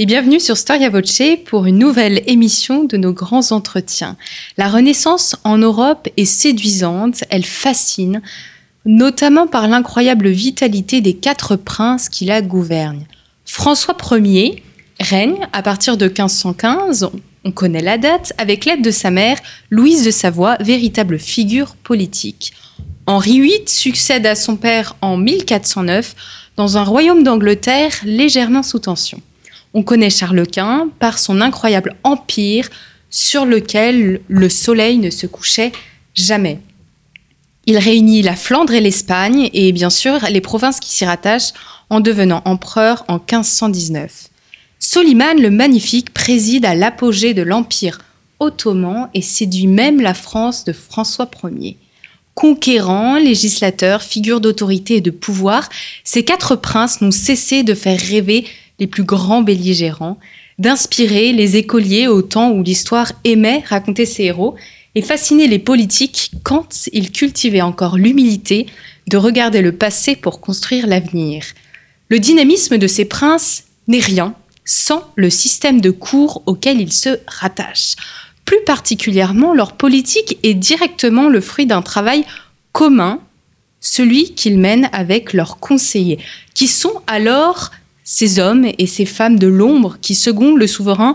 et bienvenue sur Storia Voce pour une nouvelle émission de nos grands entretiens. La Renaissance en Europe est séduisante, elle fascine, notamment par l'incroyable vitalité des quatre princes qui la gouvernent. François Ier règne à partir de 1515, on connaît la date, avec l'aide de sa mère, Louise de Savoie, véritable figure politique. Henri VIII succède à son père en 1409 dans un royaume d'Angleterre légèrement sous tension. On connaît Charles Quint par son incroyable empire sur lequel le soleil ne se couchait jamais. Il réunit la Flandre et l'Espagne et bien sûr les provinces qui s'y rattachent en devenant empereur en 1519. Soliman le Magnifique préside à l'apogée de l'Empire ottoman et séduit même la France de François Ier. Conquérants, législateurs, figures d'autorité et de pouvoir, ces quatre princes n'ont cessé de faire rêver les plus grands belligérants, d'inspirer les écoliers au temps où l'histoire aimait raconter ses héros et fasciner les politiques quand ils cultivaient encore l'humilité de regarder le passé pour construire l'avenir. Le dynamisme de ces princes n'est rien sans le système de cours auquel ils se rattachent. Plus particulièrement, leur politique est directement le fruit d'un travail commun, celui qu'ils mènent avec leurs conseillers, qui sont alors ces hommes et ces femmes de l'ombre qui secondent le souverain.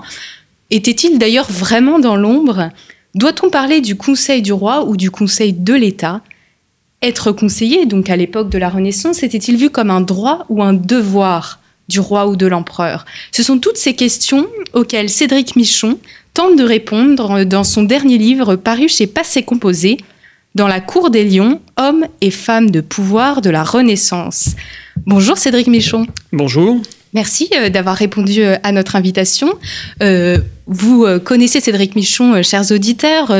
Étaient-ils d'ailleurs vraiment dans l'ombre? Doit-on parler du conseil du roi ou du conseil de l'État? Être conseiller, donc à l'époque de la Renaissance, était-il vu comme un droit ou un devoir du roi ou de l'empereur? Ce sont toutes ces questions auxquelles Cédric Michon tente de répondre dans son dernier livre paru chez Passé Composé, Dans la cour des lions, hommes et femmes de pouvoir de la Renaissance. Bonjour Cédric Michon. Bonjour. Merci euh, d'avoir répondu euh, à notre invitation. Euh, vous connaissez Cédric Michon, chers auditeurs.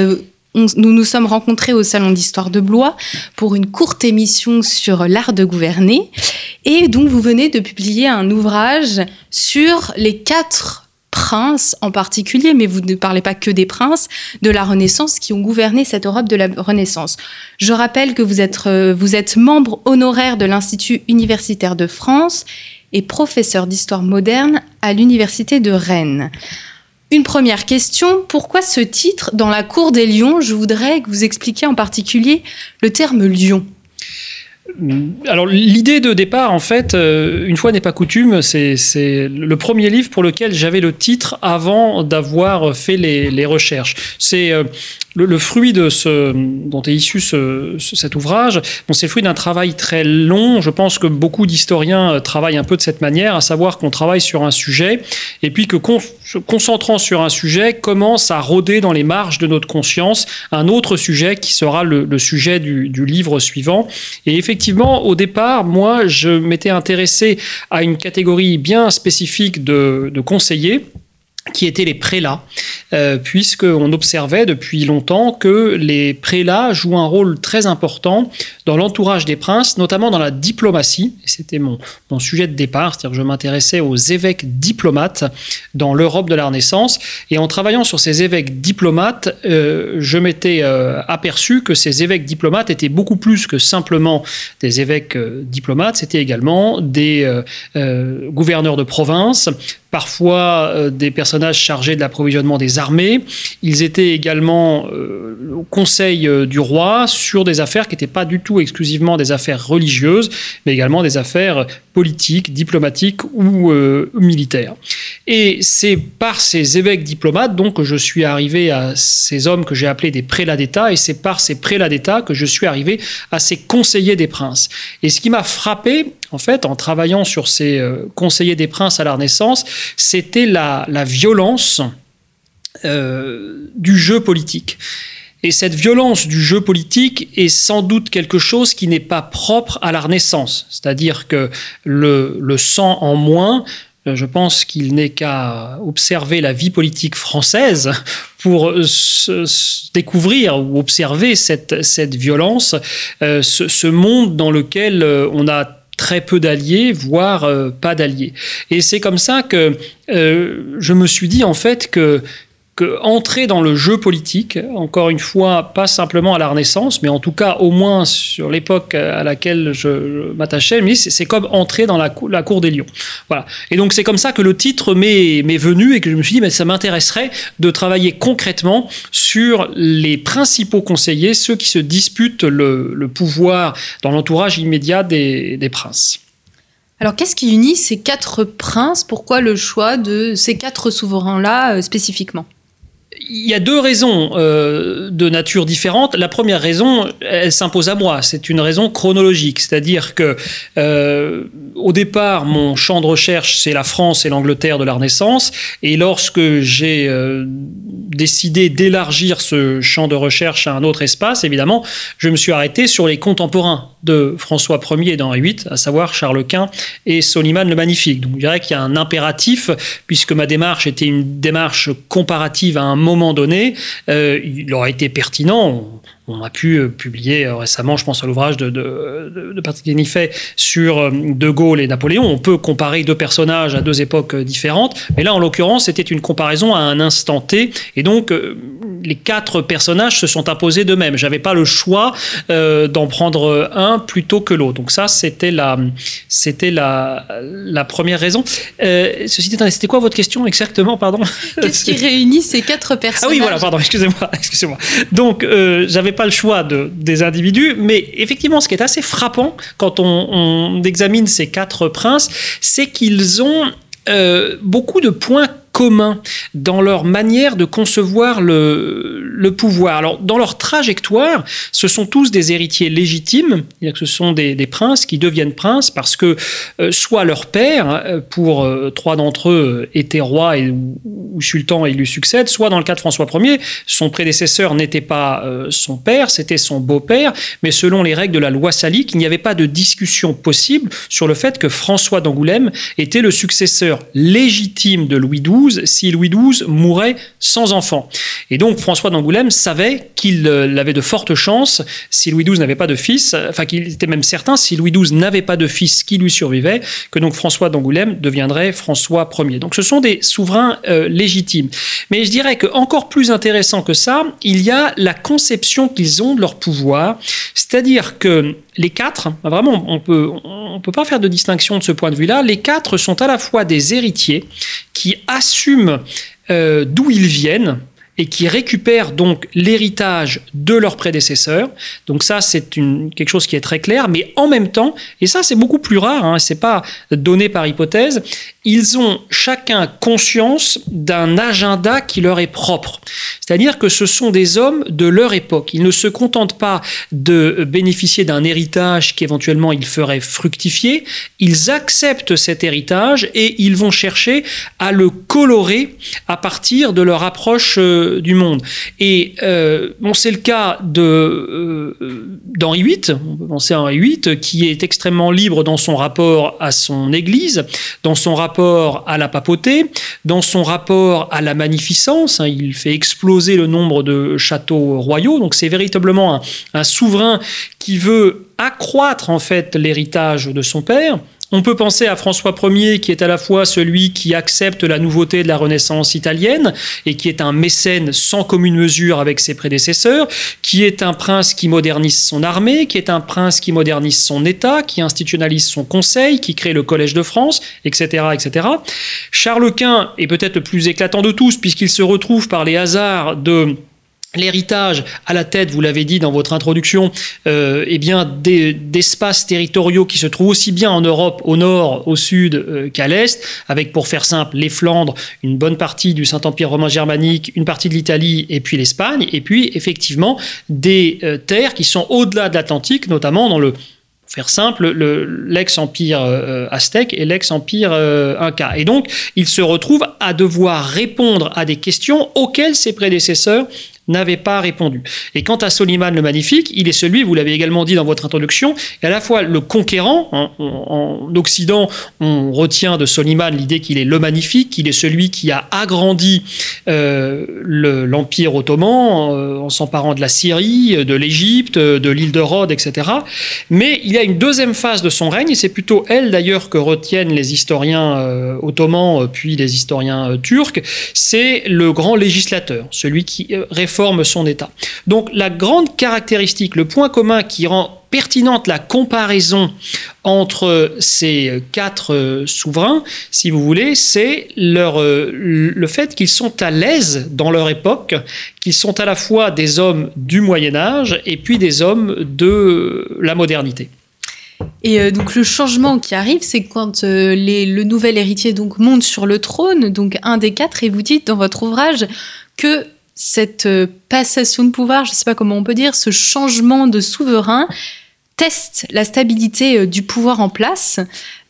nous nous sommes rencontrés au Salon d'Histoire de Blois pour une courte émission sur l'art de gouverner. Et donc, vous venez de publier un ouvrage sur les quatre princes en particulier, mais vous ne parlez pas que des princes de la Renaissance qui ont gouverné cette Europe de la Renaissance. Je rappelle que vous êtes, vous êtes membre honoraire de l'Institut universitaire de France professeur d'histoire moderne à l'Université de Rennes. Une première question, pourquoi ce titre dans la cour des lions? Je voudrais que vous expliquiez en particulier le terme lion. Alors l'idée de départ, en fait, euh, une fois n'est pas coutume, c'est le premier livre pour lequel j'avais le titre avant d'avoir fait les, recherches. C'est euh, le, fruit de ce, dont est issu cet ouvrage, bon, c'est le fruit d'un travail très long. Je pense que beaucoup d'historiens euh, travaillent un peu de cette manière, à savoir qu'on travaille sur un sujet et puis que se concentrant sur un sujet commence à rôder dans les marges de notre conscience un autre sujet qui sera le, sujet du, livre suivant. Et effectivement, au départ, moi, je m'étais intéressé à une catégorie bien spécifique de, de conseillers qui étaient les prélats, euh, puisqu'on observait depuis longtemps que les prélats jouent un rôle très important dans l'entourage des princes, notamment dans la diplomatie. C'était mon, mon sujet de départ, c'est-à-dire que je m'intéressais aux évêques diplomates dans l'Europe de la Renaissance. Et en travaillant sur ces évêques diplomates, euh, je m'étais euh, aperçu que ces évêques diplomates étaient beaucoup plus que simplement des évêques euh, diplomates, c'était également des gouverneurs de province, parfois des chargés de l'approvisionnement des armées. Ils étaient également euh, au conseil euh, du roi sur des affaires qui n'étaient pas du tout exclusivement des affaires religieuses, mais également des affaires politiques, diplomatiques ou militaires. Et c'est par ces évêques diplomates donc que je suis arrivé à ces hommes que j'ai appelés des prélats d'État, et c'est par ces prélats d'État que je suis arrivé à ces conseillers des princes. Et ce qui m'a frappé, en fait, en travaillant sur ces euh, conseillers des princes à la Renaissance, c'était la, violence euh, du jeu politique. Et cette violence du jeu politique est sans doute quelque chose qui n'est pas propre à la Renaissance. C'est-à-dire que le, sang en moins je pense qu'il n'est qu'à observer la vie politique française pour découvrir ou observer cette, cette violence, ce, ce, monde dans lequel on a très peu d'alliés, voire pas d'alliés. Et c'est comme ça que je me suis dit en fait que que entrer dans le jeu politique, encore une fois, pas simplement à la Renaissance, mais en tout cas au moins sur l'époque à laquelle je, m'attachais, c'est comme entrer dans la, cour des lions. Voilà. Et donc c'est comme ça que le titre m'est venu et que je me suis dit, mais ça m'intéresserait de travailler concrètement sur les principaux conseillers, ceux qui se disputent le, pouvoir dans l'entourage immédiat des, des princes. Alors, qu'est-ce qui unit ces quatre princes? Pourquoi le choix de ces quatre souverains-là euh, spécifiquement? Il y a deux raisons euh, de nature différente. La première raison, elle s'impose à moi. C'est une raison chronologique, c'est-à-dire que euh, au départ, mon champ de recherche c'est la France et l'Angleterre de la Renaissance, et lorsque j'ai euh, décidé d'élargir ce champ de recherche à un autre espace, évidemment, je me suis arrêté sur les contemporains de François Ier et d'Henri VIII, à savoir Charles Quint et Soliman le Magnifique. Donc, je dirais qu'il y a un impératif, puisque ma démarche était une démarche comparative à un moment donné, euh, il aurait été pertinent, on a pu euh, publier euh, récemment, je pense à l'ouvrage de, de, de, Patrick Guénifet sur euh, De Gaulle et Napoléon. On peut comparer deux personnages à deux époques différentes, mais là, en l'occurrence, c'était une comparaison à un instant T, et donc les quatre personnages se sont imposés d'eux-mêmes. J'avais pas le choix d'en prendre un plutôt que l'autre. Donc ça, c'était la, c'était la, la première raison. ceci étant, c'était quoi votre question exactement, pardon? Qu'est-ce qui réunit ces quatre personnages Ah oui, voilà, pardon, excusez-moi, excusez-moi. Donc, j'avais pas le choix de, des individus, mais effectivement, ce qui est assez frappant quand on, on examine ces quatre princes, c'est qu'ils ont euh, beaucoup de points communs dans leur manière de concevoir le, pouvoir. Alors, dans leur trajectoire, ce sont tous des héritiers légitimes, c'est-à-dire que ce sont des, princes qui deviennent princes parce que euh, soit leur père, euh, pour euh, trois d'entre eux, était roi et, ou, sultan et lui succède, soit dans le cas de François Ier, son prédécesseur n'était pas son père, c'était son beau-père, mais selon les règles de la loi salique, il n'y avait pas de discussion possible sur le fait que François d'Angoulême était le successeur légitime de Louis XII si Louis XII mourait sans enfant. Et donc François d'Angoulême savait qu'il euh, avait de fortes chances, si Louis XII n'avait pas de fils, euh, enfin qu'il était même certain, si Louis XII n'avait pas de fils qui lui survivait, que donc François d'Angoulême deviendrait François Ier. Donc ce sont des souverains euh, légitimes. Mais je dirais que encore plus intéressant que ça, il y a la conception qu'ils ont de leur pouvoir, c'est-à-dire que les quatre, vraiment, on peut, on peut pas faire de distinction de ce point de vue-là. Les quatre sont à la fois des héritiers qui assument euh, d'où ils viennent et qui récupèrent donc l'héritage de leurs prédécesseurs. Donc ça, c'est quelque chose qui est très clair, mais en même temps, et ça c'est beaucoup plus rare, hein, c'est pas donné par hypothèse, ils ont chacun conscience d'un agenda qui leur est propre. C'est-à-dire que ce sont des hommes de leur époque. Ils ne se contentent pas de bénéficier d'un héritage qu'éventuellement ils feraient fructifier. Ils acceptent cet héritage et ils vont chercher à le colorer à partir de leur approche euh, du monde. Et euh, bon, c'est le cas de euh, d'Henri VIII. On peut penser à Henri VIII qui est extrêmement libre dans son rapport à son Église, dans son rapport à la papauté, dans son rapport à la magnificence, hein, il fait exploser le nombre de châteaux royaux, donc c'est véritablement un souverain qui veut accroître en fait l'héritage de son père. On peut penser à François Ier, qui est à la fois celui qui accepte la nouveauté de la Renaissance italienne et qui est un mécène sans commune mesure avec ses prédécesseurs, qui est un prince qui modernise son armée, qui est un prince qui modernise son État, qui institutionnalise son conseil, qui crée le Collège de France, etc. etc. Charles Quint est peut-être le plus éclatant de tous, puisqu'il se retrouve par les hasards de l'héritage à la tête, vous l'avez dit dans votre introduction, euh, eh bien d'espaces territoriaux qui se trouvent aussi bien en Europe au nord, au sud euh, qu'à l'est, avec pour faire simple les Flandres, une bonne partie du Saint-Empire romain germanique, une partie de l'Italie et puis l'Espagne, et puis effectivement des euh, terres qui sont au-delà de l'Atlantique, notamment dans le faire simple, l'ex-empire aztèque et l'ex-empire inca. Et donc, il se retrouve à devoir répondre à des questions auxquelles ses prédécesseurs n'avait pas répondu. Et quant à Soliman le Magnifique, il est celui, vous l'avez également dit dans votre introduction, à la fois le conquérant. Hein, en Occident, on retient de Soliman l'idée qu'il est le Magnifique, qu'il est celui qui a agrandi euh, l'Empire ottoman euh, en s'emparant de la Syrie, de l'Égypte, de l'île de Rhodes, etc. Mais il y a une deuxième phase de son règne, et c'est plutôt elle d'ailleurs que retiennent les historiens euh, ottomans, puis les historiens turcs, c'est le grand législateur, celui qui réforme forme son État. Donc la grande caractéristique, le point commun qui rend pertinente la comparaison entre ces quatre euh, souverains, si vous voulez, c'est leur, euh, le fait qu'ils sont à l'aise dans leur époque, qu'ils sont à la fois des hommes du Moyen Âge et puis des hommes de la modernité. Et euh, donc le changement qui arrive, c'est quand le nouvel héritier donc monte sur le trône, donc un des quatre, et vous dites dans votre ouvrage que cette euh, passation de pouvoir, je ne sais pas comment on peut dire, ce changement de souverain teste la stabilité euh, du pouvoir en place.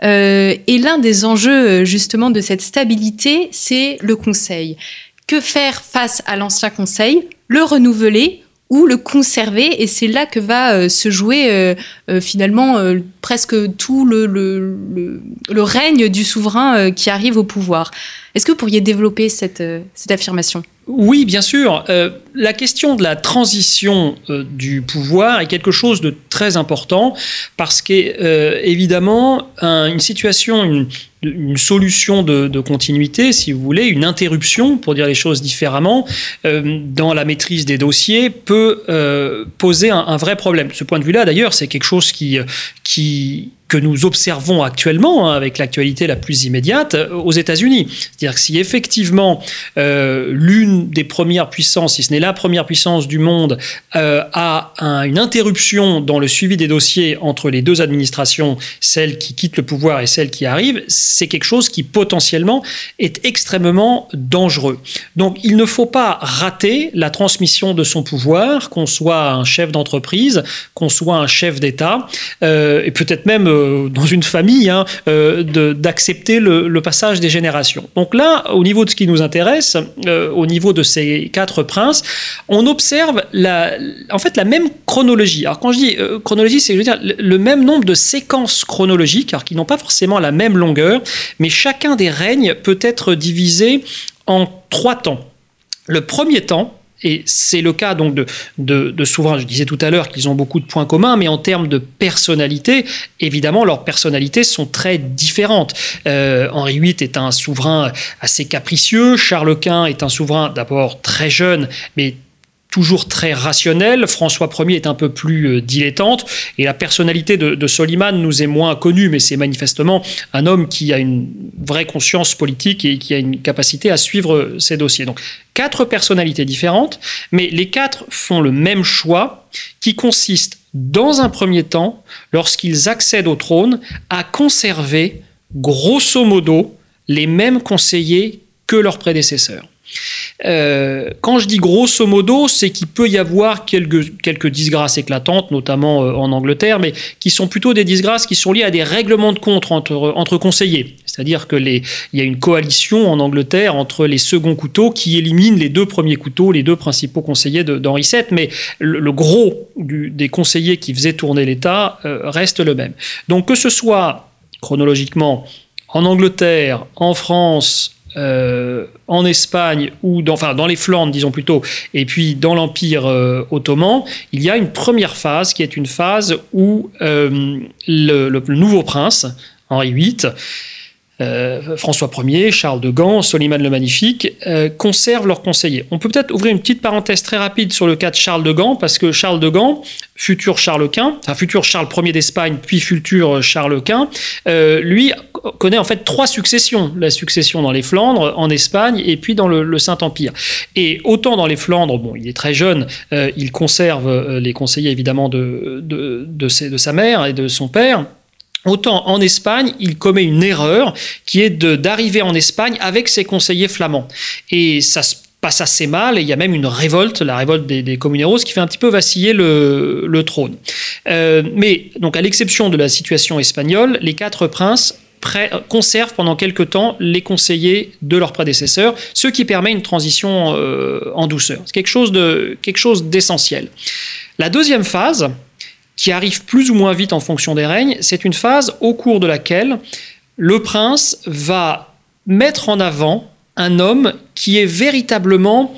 Euh, et l'un des enjeux justement de cette stabilité, c'est le Conseil. Que faire face à l'ancien Conseil? Le renouveler ou le conserver? Et c'est là que va se jouer finalement presque tout le, le, règne du souverain qui arrive au pouvoir. Est-ce que vous pourriez développer cette, cette affirmation? Oui, bien sûr. Euh, la question de la transition euh, du pouvoir est quelque chose de très important parce qu'évidemment, euh, une situation, une, solution de, continuité, si vous voulez, une interruption, pour dire les choses différemment, dans la maîtrise des dossiers peut poser un, un, vrai problème. Ce point de vue-là, d'ailleurs, c'est quelque chose qui, qui, que nous observons actuellement, hein, avec l'actualité la plus immédiate, euh, aux États-Unis. C'est-à-dire que si effectivement euh, l'une des premières puissances, si ce n'est la première puissance du monde, euh, a une interruption dans le suivi des dossiers entre les deux administrations, celle qui quitte le pouvoir et celle qui arrive, c'est quelque chose qui potentiellement est extrêmement dangereux. Donc il ne faut pas rater la transmission de son pouvoir, qu'on soit un chef d'entreprise, qu'on soit un chef d'État, et peut-être même euh, dans une famille hein, euh, d'accepter le, passage des générations. Donc là, au niveau de ce qui nous intéresse, euh, au niveau de ces quatre princes, on observe la, en fait la même chronologie. Alors quand je dis chronologie, c'est dire le même nombre de séquences chronologiques, qui n'ont pas forcément la même longueur, mais chacun des règnes peut être divisé en trois temps. Le premier temps, et c'est le cas donc de, de, souverains, je disais tout à l'heure qu'ils ont beaucoup de points communs, mais en termes de personnalité, évidemment, leurs personnalités sont très différentes. Euh, Henri VIII est un souverain assez capricieux, Charles Quint est un souverain d'abord très jeune, mais toujours très rationnel. François Ier est un peu plus euh, dilettante. Et la personnalité de, Soliman nous est moins connue, mais c'est manifestement un homme qui a une vraie conscience politique et qui a une capacité à suivre ses dossiers. Donc, quatre personnalités différentes, mais les quatre font le même choix qui consiste, dans un premier temps, lorsqu'ils accèdent au trône, à conserver, grosso modo, les mêmes conseillers que leurs prédécesseurs. Euh, quand je dis grosso modo, c'est qu'il peut y avoir quelques, quelques disgrâces éclatantes, notamment euh, en Angleterre, mais qui sont plutôt des disgrâces qui sont liées à des règlements de compte entre, entre conseillers. C'est-à-dire qu'il y a une coalition en Angleterre entre les seconds couteaux qui éliminent les deux premiers couteaux, les deux principaux conseillers d'Henri VII, mais le, gros des conseillers qui faisaient tourner l'État euh, reste le même. Donc que ce soit chronologiquement en Angleterre, en France, euh, en Espagne ou dans, enfin, dans les Flandres, disons plutôt, et puis dans l'Empire euh, ottoman, il y a une première phase qui est une phase où euh, le, nouveau prince, Henri VIII, François Ier, Charles de Gand, Soliman le Magnifique, conservent leurs conseillers. On peut peut-être ouvrir une petite parenthèse très rapide sur le cas de Charles de Gand, parce que Charles de Gand, futur Charles Quint, Charles Ier d'Espagne, puis futur Charles Quint, lui connaît en fait trois successions. La succession dans les Flandres, en Espagne et puis dans le, Saint-Empire. Et autant dans les Flandres, bon, il est très jeune, euh, il conserve euh, les conseillers évidemment de, de, de, sa mère et de son père. Autant en Espagne, il commet une erreur qui est d'arriver en Espagne avec ses conseillers flamands. Et ça se passe assez mal et il y a même une révolte, la révolte des, des Comuneros, qui fait un petit peu vaciller le, trône. Euh, mais donc à l'exception de la situation espagnole, les quatre princes conservent pendant quelque temps les conseillers de leurs prédécesseurs, ce qui permet une transition en douceur. C'est quelque chose d'essentiel. La deuxième phase, qui arrive plus ou moins vite en fonction des règnes, c'est une phase au cours de laquelle le prince va mettre en avant un homme qui est véritablement,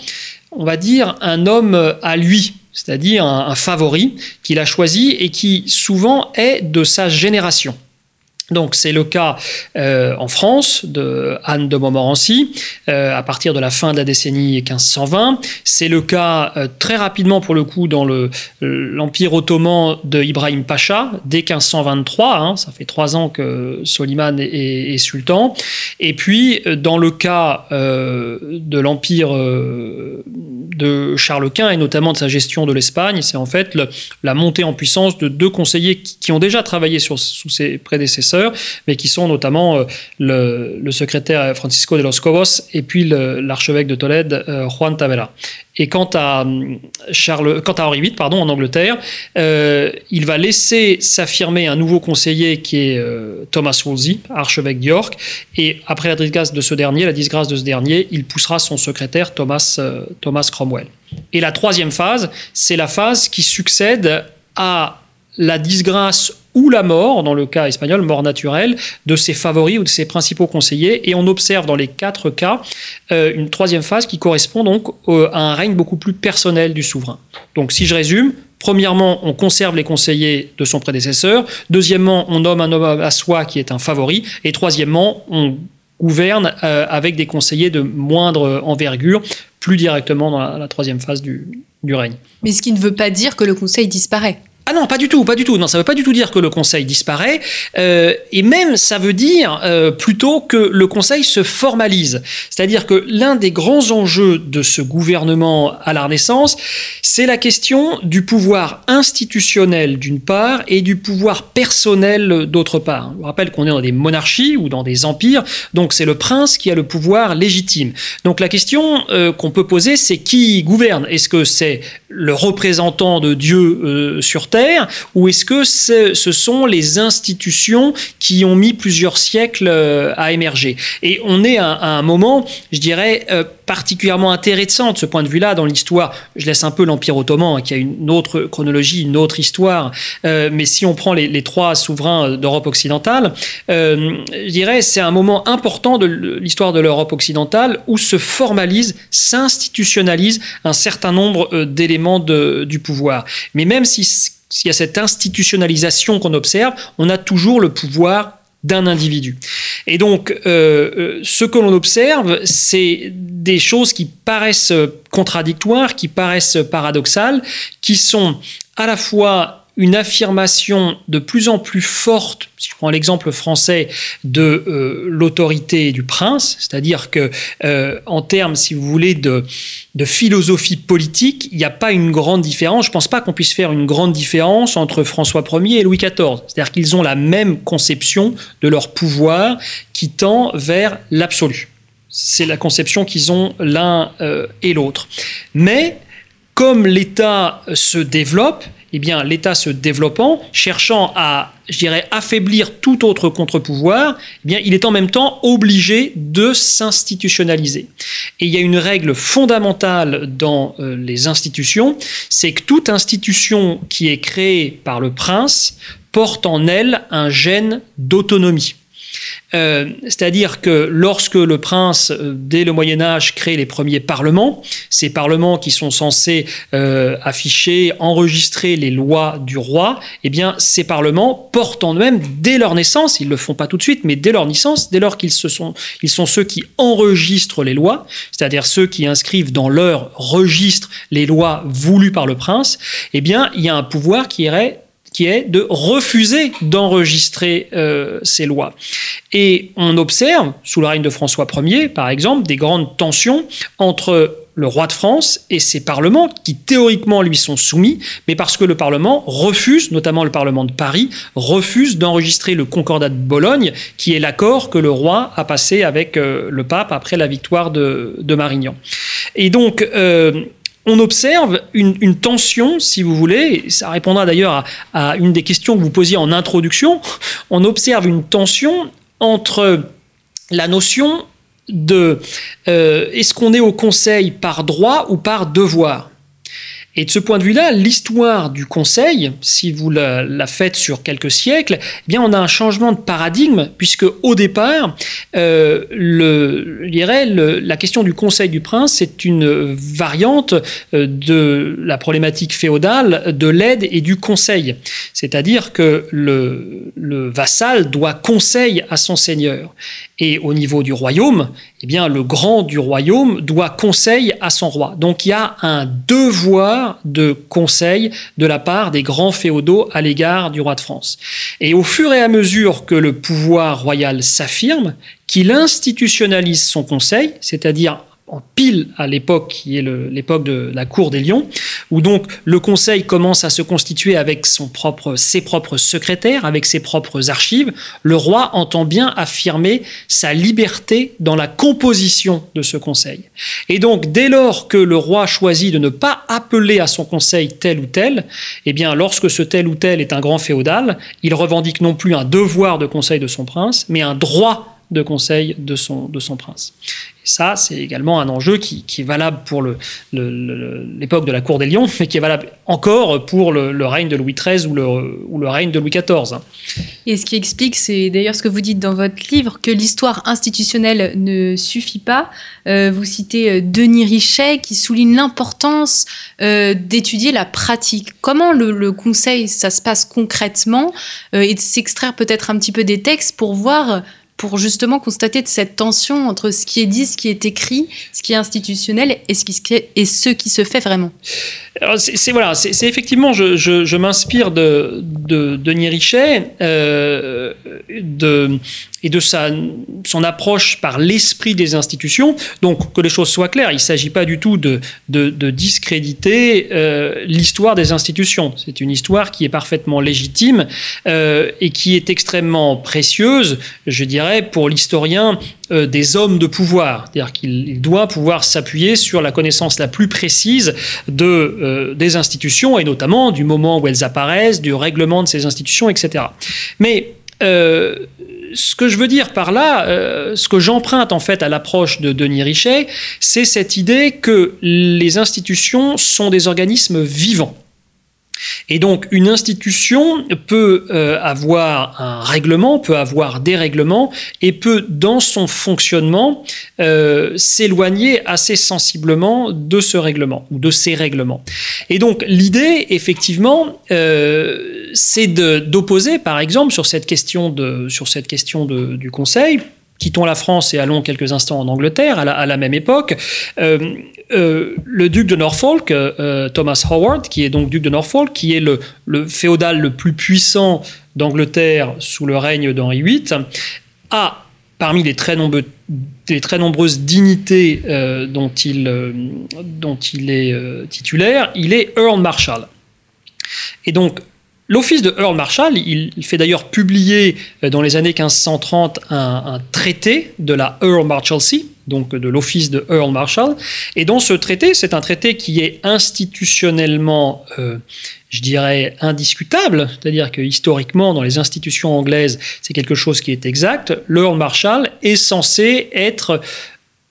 on va dire, un homme à lui, c'est-à-dire un, favori qu'il a choisi et qui souvent est de sa génération. Donc c'est le cas euh, en France de Anne de Montmorency euh, à partir de la fin de la décennie 1520. C'est le cas euh, très rapidement pour le coup dans l'Empire ottoman de Ibrahim Pacha dès 1523. Hein, ça fait trois ans que Soliman est, sultan. Et puis dans le cas de l'Empire de Charles Quint et notamment de sa gestion de l'Espagne, c'est en fait la montée en puissance de deux conseillers qui, ont déjà travaillé sur, sous ses prédécesseurs, mais qui sont notamment euh, le, secrétaire Francisco de los Cobos et puis l'archevêque de Tolède, euh, Juan Tavera. Et quant à, hum, Charles, quant à Henri VIII, pardon, en Angleterre, euh, il va laisser s'affirmer un nouveau conseiller qui est Thomas Wolsey, archevêque d'York. Et après la disgrâce de ce dernier, la disgrâce de ce dernier, il poussera son secrétaire Thomas, Thomas Cromwell. Et la troisième phase, c'est la phase qui succède à la disgrâce ou la mort, dans le cas espagnol, mort naturelle, de ses favoris ou de ses principaux conseillers. Et on observe dans les quatre cas euh, une troisième phase qui correspond donc à un règne beaucoup plus personnel du souverain. Donc si je résume, Premièrement, on conserve les conseillers de son prédécesseur. Deuxièmement, on nomme un homme à soi qui est un favori. Et troisièmement, on gouverne euh, avec des conseillers de moindre envergure plus directement dans la, troisième phase du règne. Mais ce qui ne veut pas dire que le Conseil disparaît. Ah non, pas du tout, pas du tout. Non, ça veut pas du tout dire que le Conseil disparaît. Euh, et même, ça veut dire euh, plutôt que le Conseil se formalise. C'est-à-dire que l'un des grands enjeux de ce gouvernement à la Renaissance, c'est la question du pouvoir institutionnel d'une part et du pouvoir personnel d'autre part. Je rappelle qu'on est dans des monarchies ou dans des empires, donc c'est le prince qui a le pouvoir légitime. Donc la question euh, qu'on peut poser, c'est qui gouverne? Est-ce que c'est le représentant de Dieu sur terre ou est-ce que ce sont les institutions qui ont mis plusieurs siècles euh, à émerger? Et on est à, un moment, je dirais, euh, particulièrement intéressant de ce point de vue-là dans l'histoire. Je laisse un peu l'Empire ottoman, hein, qui a une autre chronologie, une autre histoire. Euh, mais si on prend les, trois souverains d'Europe occidentale, je dirais c'est un moment important de l'histoire de l'Europe occidentale où se formalise, s'institutionnalise un certain nombre d'éléments du pouvoir. Mais même si s'il y a cette institutionnalisation qu'on observe, on a toujours le pouvoir d'un individu. Et donc, euh, euh, ce que l'on observe, c'est des choses qui paraissent contradictoires, qui paraissent paradoxales, qui sont à la fois une affirmation de plus en plus forte, si je prends l'exemple français, de euh, l'autorité du prince, c'est-à-dire que euh, en termes, si vous voulez, de, philosophie politique, il n'y a pas une grande différence. Je ne pense pas qu'on puisse faire une grande différence entre François Ier et Louis XIV. C'est-à-dire qu'ils ont la même conception de leur pouvoir qui tend vers l'absolu. C'est la conception qu'ils ont l'un euh, et l'autre. Mais comme l'État se développe, eh bien, l'État se développant, cherchant à, je affaiblir tout autre contre-pouvoir, eh bien, il est en même temps obligé de s'institutionnaliser. Et il y a une règle fondamentale dans euh, les institutions, c'est que toute institution qui est créée par le prince porte en elle un gène d'autonomie. Euh, c'est-à-dire que lorsque le prince, euh, dès le Moyen Âge, crée les premiers parlements, ces parlements qui sont censés euh, afficher, enregistrer les lois du roi, eh bien, ces parlements portent en eux-mêmes, dès leur naissance, ils ne le font pas tout de suite, mais dès leur naissance, dès lors qu'ils sont, ils sont ceux qui enregistrent les lois, c'est-à-dire ceux qui inscrivent dans leur registre les lois voulues par le prince, eh bien, il y a un pouvoir qui irait qui est de refuser d'enregistrer euh, ces lois. Et on observe, sous le règne de François Ier, par exemple, des grandes tensions entre le roi de France et ses parlements, qui théoriquement lui sont soumis, mais parce que le Parlement refuse, notamment le Parlement de Paris, refuse d'enregistrer le Concordat de Bologne, qui est l'accord que le roi a passé avec euh, le pape après la victoire de, Marignan. Et donc, euh, on observe une, tension, si vous voulez, et ça répondra d'ailleurs à, une des questions que vous posiez en introduction, on observe une tension entre la notion de euh, est-ce qu'on est au conseil par droit ou par devoir? Et de ce point de vue-là, l'histoire du Conseil, si vous la, faites sur quelques siècles, eh bien on a un changement de paradigme puisque au départ, euh, la question du Conseil du Prince, c'est une variante euh, de la problématique féodale de l'aide et du conseil. C'est-à-dire que le vassal doit conseil à son seigneur. Et au niveau du royaume, eh bien, le grand du royaume doit conseil à son roi. Donc il y a un devoir de conseil de la part des grands féodaux à l'égard du roi de France. Et au fur et à mesure que le pouvoir royal s'affirme, qu'il institutionnalise son conseil, c'est-à-dire en pile à l'époque qui est l'époque de la cour des lions, où donc le conseil commence à se constituer avec ses propres secrétaires, avec ses propres archives, le roi entend bien affirmer sa liberté dans la composition de ce conseil. Et donc dès lors que le roi choisit de ne pas appeler à son conseil tel ou tel, eh bien lorsque ce tel ou tel est un grand féodal, il revendique non plus un devoir de conseil de son prince, mais un droit de conseil de son prince. Ça, c'est également un enjeu qui, est valable pour l'époque de la cour des lions, mais qui est valable encore pour le, règne de Louis XIII ou le, règne de Louis XIV. Et ce qui explique, c'est d'ailleurs ce que vous dites dans votre livre, que l'histoire institutionnelle ne suffit pas. Euh, vous citez euh, Denis Richet qui souligne l'importance euh, d'étudier la pratique. Comment le, conseil, ça se passe concrètement et de s'extraire peut-être un petit peu des textes pour voir pour justement constater cette tension entre ce qui est dit, ce qui est écrit, ce qui est institutionnel et ce qui, et ce qui se fait vraiment c'est voilà, c'est effectivement, je, m'inspire de, de, Denis Richet euh, et de sa, son approche par l'esprit des institutions. Donc, que les choses soient claires, il ne s'agit pas du tout de, de, discréditer euh, l'histoire des institutions. C'est une histoire qui est parfaitement légitime euh, et qui est extrêmement précieuse, je dirais, pour l'historien euh, des hommes de pouvoir. C'est-à-dire qu'il doit pouvoir s'appuyer sur la connaissance la plus précise de, euh, des institutions et notamment du moment où elles apparaissent, du règlement de ces institutions, etc. Mais euh, ce que je veux dire par là, ce que j'emprunte en fait à l'approche de Denis Richet, c'est cette idée que les institutions sont des organismes vivants. Et donc une institution peut euh, avoir un règlement, peut avoir des règlements et peut dans son fonctionnement euh, s'éloigner assez sensiblement de ce règlement ou de ces règlements. Et donc l'idée effectivement euh, c'est d'opposer par exemple sur cette question, de, sur cette question de, du Conseil quittons la France et allons quelques instants en Angleterre, à la, même époque, euh, euh, le duc de Norfolk, euh, Thomas Howard, qui est donc duc de Norfolk, qui est le, féodal le plus puissant d'Angleterre sous le règne d'Henri VIII, a parmi les très, nombreuses dignités dont, il, dont il est titulaire, il est Earl Marshal. Et donc, L'office de Earl Marshall, il, fait d'ailleurs publier euh, dans les années 1530 un, traité de la Earl Marshalsea, donc de l'office de Earl Marshall. Et dans ce traité, c'est un traité qui est institutionnellement, euh, je dirais, indiscutable, c'est-à-dire que historiquement, dans les institutions anglaises, c'est quelque chose qui est exact. L'Earl Marshall est censé être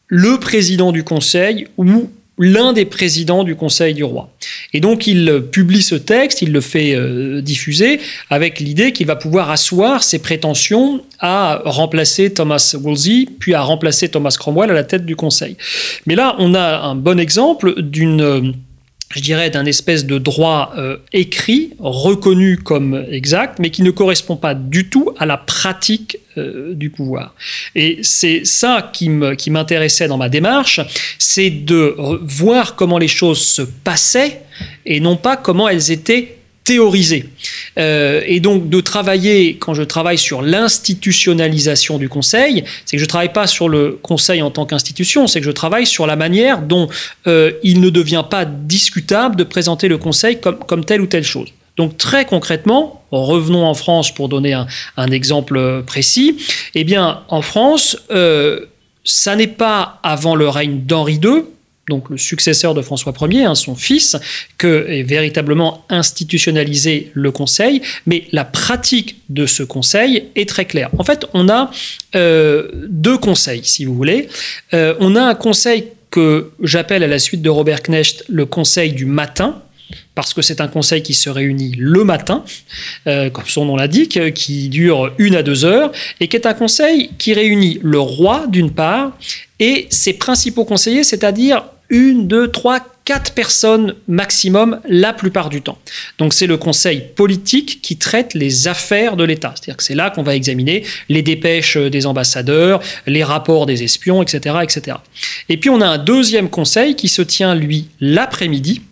le président du Conseil ou l'un des présidents du Conseil du roi. Et donc il publie ce texte, il le fait euh, diffuser avec l'idée qu'il va pouvoir asseoir ses prétentions à remplacer Thomas Wolsey, puis à remplacer Thomas Cromwell à la tête du Conseil. Mais là, on a un bon exemple d'une je dirais, d'un espèce de droit euh, écrit, reconnu comme exact, mais qui ne correspond pas du tout à la pratique euh, du pouvoir. Et c'est ça qui m'intéressait dans ma démarche, c'est de voir comment les choses se passaient et non pas comment elles étaient théoriser. Euh, et donc de travailler, quand je travaille sur l'institutionnalisation du Conseil, c'est que je ne travaille pas sur le Conseil en tant qu'institution, c'est que je travaille sur la manière dont euh, il ne devient pas discutable de présenter le Conseil comme, telle ou telle chose. Donc très concrètement, revenons en France pour donner un, un exemple précis, eh bien en France, euh, ça n'est pas avant le règne d'Henri II donc le successeur de François Ier, hein, son fils, que est véritablement institutionnalisé le Conseil, mais la pratique de ce Conseil est très claire. En fait, on a euh, deux conseils, si vous voulez. Euh, on a un conseil que j'appelle à la suite de Robert Knecht le conseil du matin, parce que c'est un conseil qui se réunit le matin, euh, comme son nom l'indique, qui dure une à deux heures, et qui est un conseil qui réunit le roi d'une part et ses principaux conseillers, c'est-à-dire une, deux, trois, quatre personnes maximum la plupart du temps. Donc c'est le conseil politique qui traite les affaires de l'État. C'est-à-dire que c'est là qu'on va examiner les dépêches des ambassadeurs, les rapports des espions, etc., etc. Et puis on a un deuxième conseil qui se tient, lui, l'après-midi.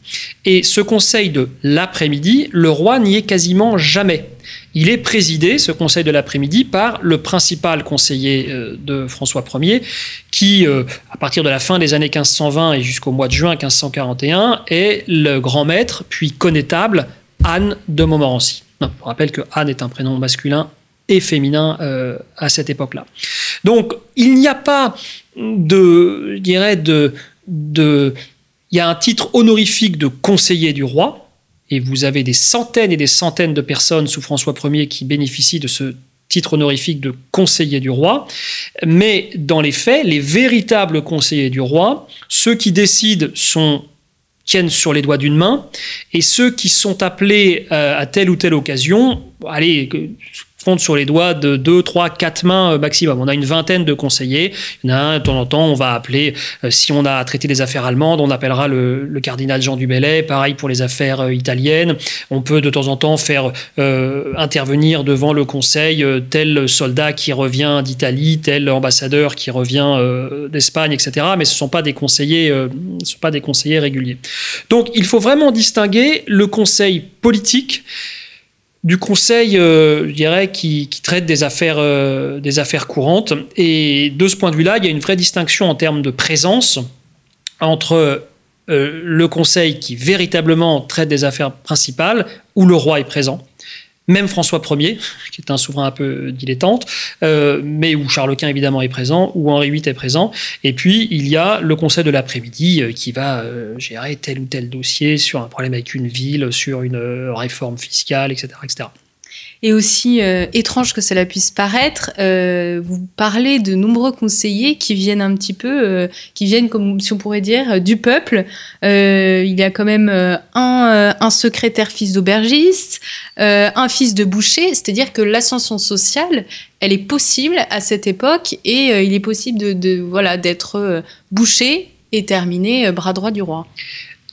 Et ce conseil de l'après-midi, le roi n'y est quasiment jamais. Il est présidé, ce conseil de l'après-midi, par le principal conseiller euh, de François Ier, qui, euh, à partir de la fin des années 1520 et jusqu'au mois de juin 1541, est le grand maître, puis connétable, Anne de Montmorency. je rappelle que Anne est un prénom masculin et féminin euh, à cette époque-là. Donc, il n'y a pas de, je dirais, de, il y a un titre honorifique de conseiller du roi, et vous avez des centaines et des centaines de personnes sous François Ier qui bénéficient de ce titre honorifique de conseiller du roi. Mais dans les faits, les véritables conseillers du roi, ceux qui décident sont tiennent sur les doigts d'une main, et ceux qui sont appelés euh, à telle ou telle occasion, allez, compte sur les doigts de 2, 3, 4 mains euh, maximum. On a une vingtaine de conseillers. Il y en a un, de temps en temps, on va appeler, euh, si on a traité des affaires allemandes, on appellera le, cardinal Jean du Bellay. Pareil pour les affaires euh, italiennes. On peut de temps en temps faire intervenir devant le conseil tel soldat qui revient d'Italie, tel ambassadeur qui revient d'Espagne, etc. Mais ce ne sont pas sont pas des conseillers réguliers. Donc, il faut vraiment distinguer le conseil politique du conseil, euh, je dirais, qui, traite des affaires, euh, des affaires courantes. Et de ce point de vue-là, il y a une vraie distinction en termes de présence entre euh, le conseil qui véritablement traite des affaires principales, où le roi est présent, même François Ier, qui est un souverain un peu dilettante, euh, mais où Charles Quint évidemment est présent, où Henri VIII est présent. Et puis il y a le Conseil de l'après-midi euh, qui va euh, gérer tel ou tel dossier sur un problème avec une ville, sur une réforme fiscale, etc. etc. Et aussi euh, étrange que cela puisse paraître, euh, vous parlez de nombreux conseillers qui viennent un petit peu, euh, qui viennent comme si on pourrait dire du peuple. il y a quand même un, un secrétaire fils d'aubergiste, un fils de boucher, c'est-à-dire que l'ascension sociale, elle est possible à cette époque et il est possible de, voilà d'être boucher et terminer bras droit du roi.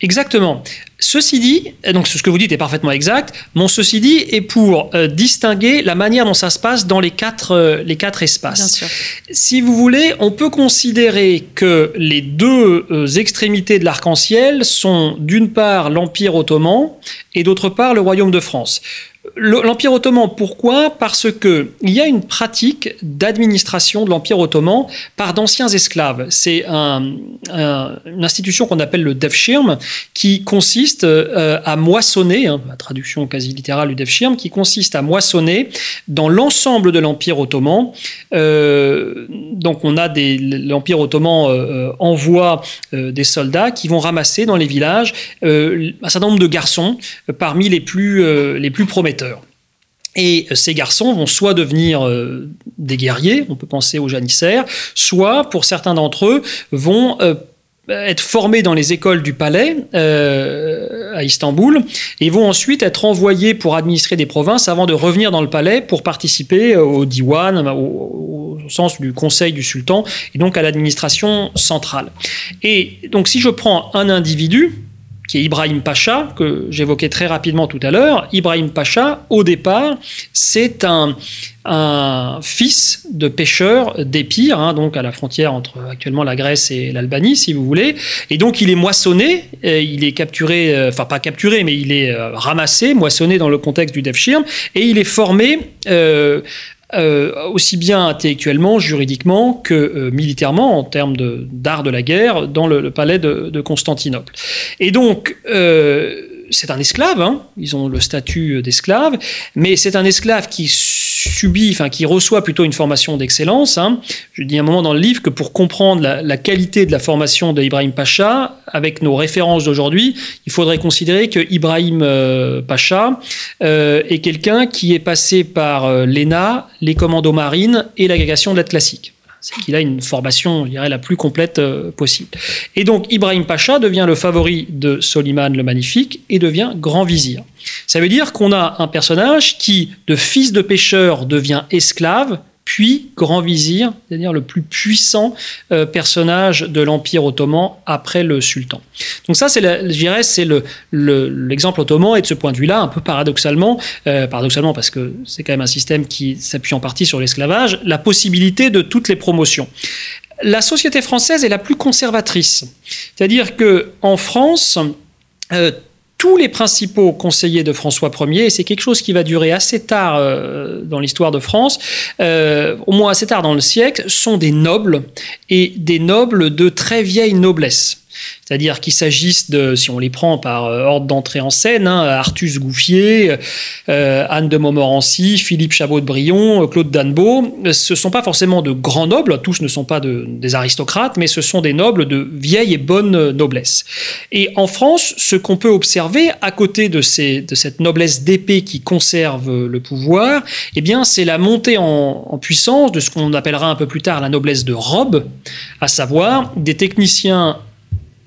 Exactement. Ceci dit, donc ce que vous dites est parfaitement exact, mon ceci dit est pour euh, distinguer la manière dont ça se passe dans les quatre, euh, les quatre espaces. Si vous voulez, on peut considérer que les deux euh, extrémités de l'arc-en-ciel sont d'une part l'Empire ottoman et d'autre part le Royaume de France. L'Empire ottoman, pourquoi? Parce que il y a une pratique d'administration de l'Empire ottoman par d'anciens esclaves. C'est un, une institution qu'on appelle le Devshirm, qui consiste euh, à moissonner, hein, la traduction quasi littérale du Devshirm, qui consiste à moissonner dans l'ensemble de l'Empire ottoman. Euh, donc on a l'Empire ottoman euh, envoie des soldats qui vont ramasser dans les villages un certain nombre de garçons parmi les plus prometteurs et ces garçons vont soit devenir euh, des guerriers, on peut penser aux janissaires, soit, pour certains d'entre eux, vont euh, être formés dans les écoles du palais euh, à Istanbul et vont ensuite être envoyés pour administrer des provinces avant de revenir dans le palais pour participer au diwan, au, au sens du conseil du sultan, et donc à l'administration centrale. Et donc si je prends un individu, qui est Ibrahim Pacha, que j'évoquais très rapidement tout à l'heure. Ibrahim Pacha, au départ, c'est un, fils de pêcheur d'Épire, hein, donc à la frontière entre actuellement la Grèce et l'Albanie, si vous voulez. Et donc il est moissonné, il est capturé, euh, enfin pas capturé, mais il est euh, ramassé, moissonné dans le contexte du Devshirm, et il est formé euh, euh, aussi bien intellectuellement, juridiquement que euh, militairement, en termes d'art de, la guerre, dans le, palais de, Constantinople. Et donc, euh, c'est un esclave, hein. ils ont le statut d'esclave, mais c'est un esclave qui subit, enfin qui reçoit plutôt une formation d'excellence. Hein. Je dis un moment dans le livre que pour comprendre la, qualité de la formation d'Ibrahim Pacha, avec nos références d'aujourd'hui, il faudrait considérer que Ibrahim euh, Pacha euh, est quelqu'un qui est passé par euh, l'ENA, les commandos marines et l'agrégation de l'aide classique c'est qu'il a une formation, je dirais, la plus complète possible. Et donc, Ibrahim Pacha devient le favori de Soliman le Magnifique et devient grand vizir. Ça veut dire qu'on a un personnage qui, de fils de pêcheur, devient esclave, puis grand vizir, c'est-à-dire le plus puissant euh, personnage de l'Empire ottoman après le sultan. Donc ça, c'est, je dirais, c'est l'exemple ottoman, et de ce point de vue-là, un peu paradoxalement, euh, paradoxalement parce que c'est quand même un système qui s'appuie en partie sur l'esclavage, la possibilité de toutes les promotions. La société française est la plus conservatrice, c'est-à-dire que en France, euh, tous les principaux conseillers de François Ier, et c'est quelque chose qui va durer assez tard euh, dans l'histoire de France, euh, au moins assez tard dans le siècle, sont des nobles, et des nobles de très vieille noblesse. C'est-à-dire qu'il s'agisse de, si on les prend par euh, ordre d'entrée en scène, hein, Artus Gouffier, euh, Anne de Montmorency, Philippe Chabot de Brion, euh, Claude Danbeau, ce ne sont pas forcément de grands nobles, tous ne sont pas des aristocrates, mais ce sont des nobles de vieille et bonne noblesse. Et en France, ce qu'on peut observer à côté de, cette noblesse d'épée qui conserve le pouvoir, eh bien, c'est la montée en puissance de ce qu'on appellera un peu plus tard la noblesse de robe, à savoir des techniciens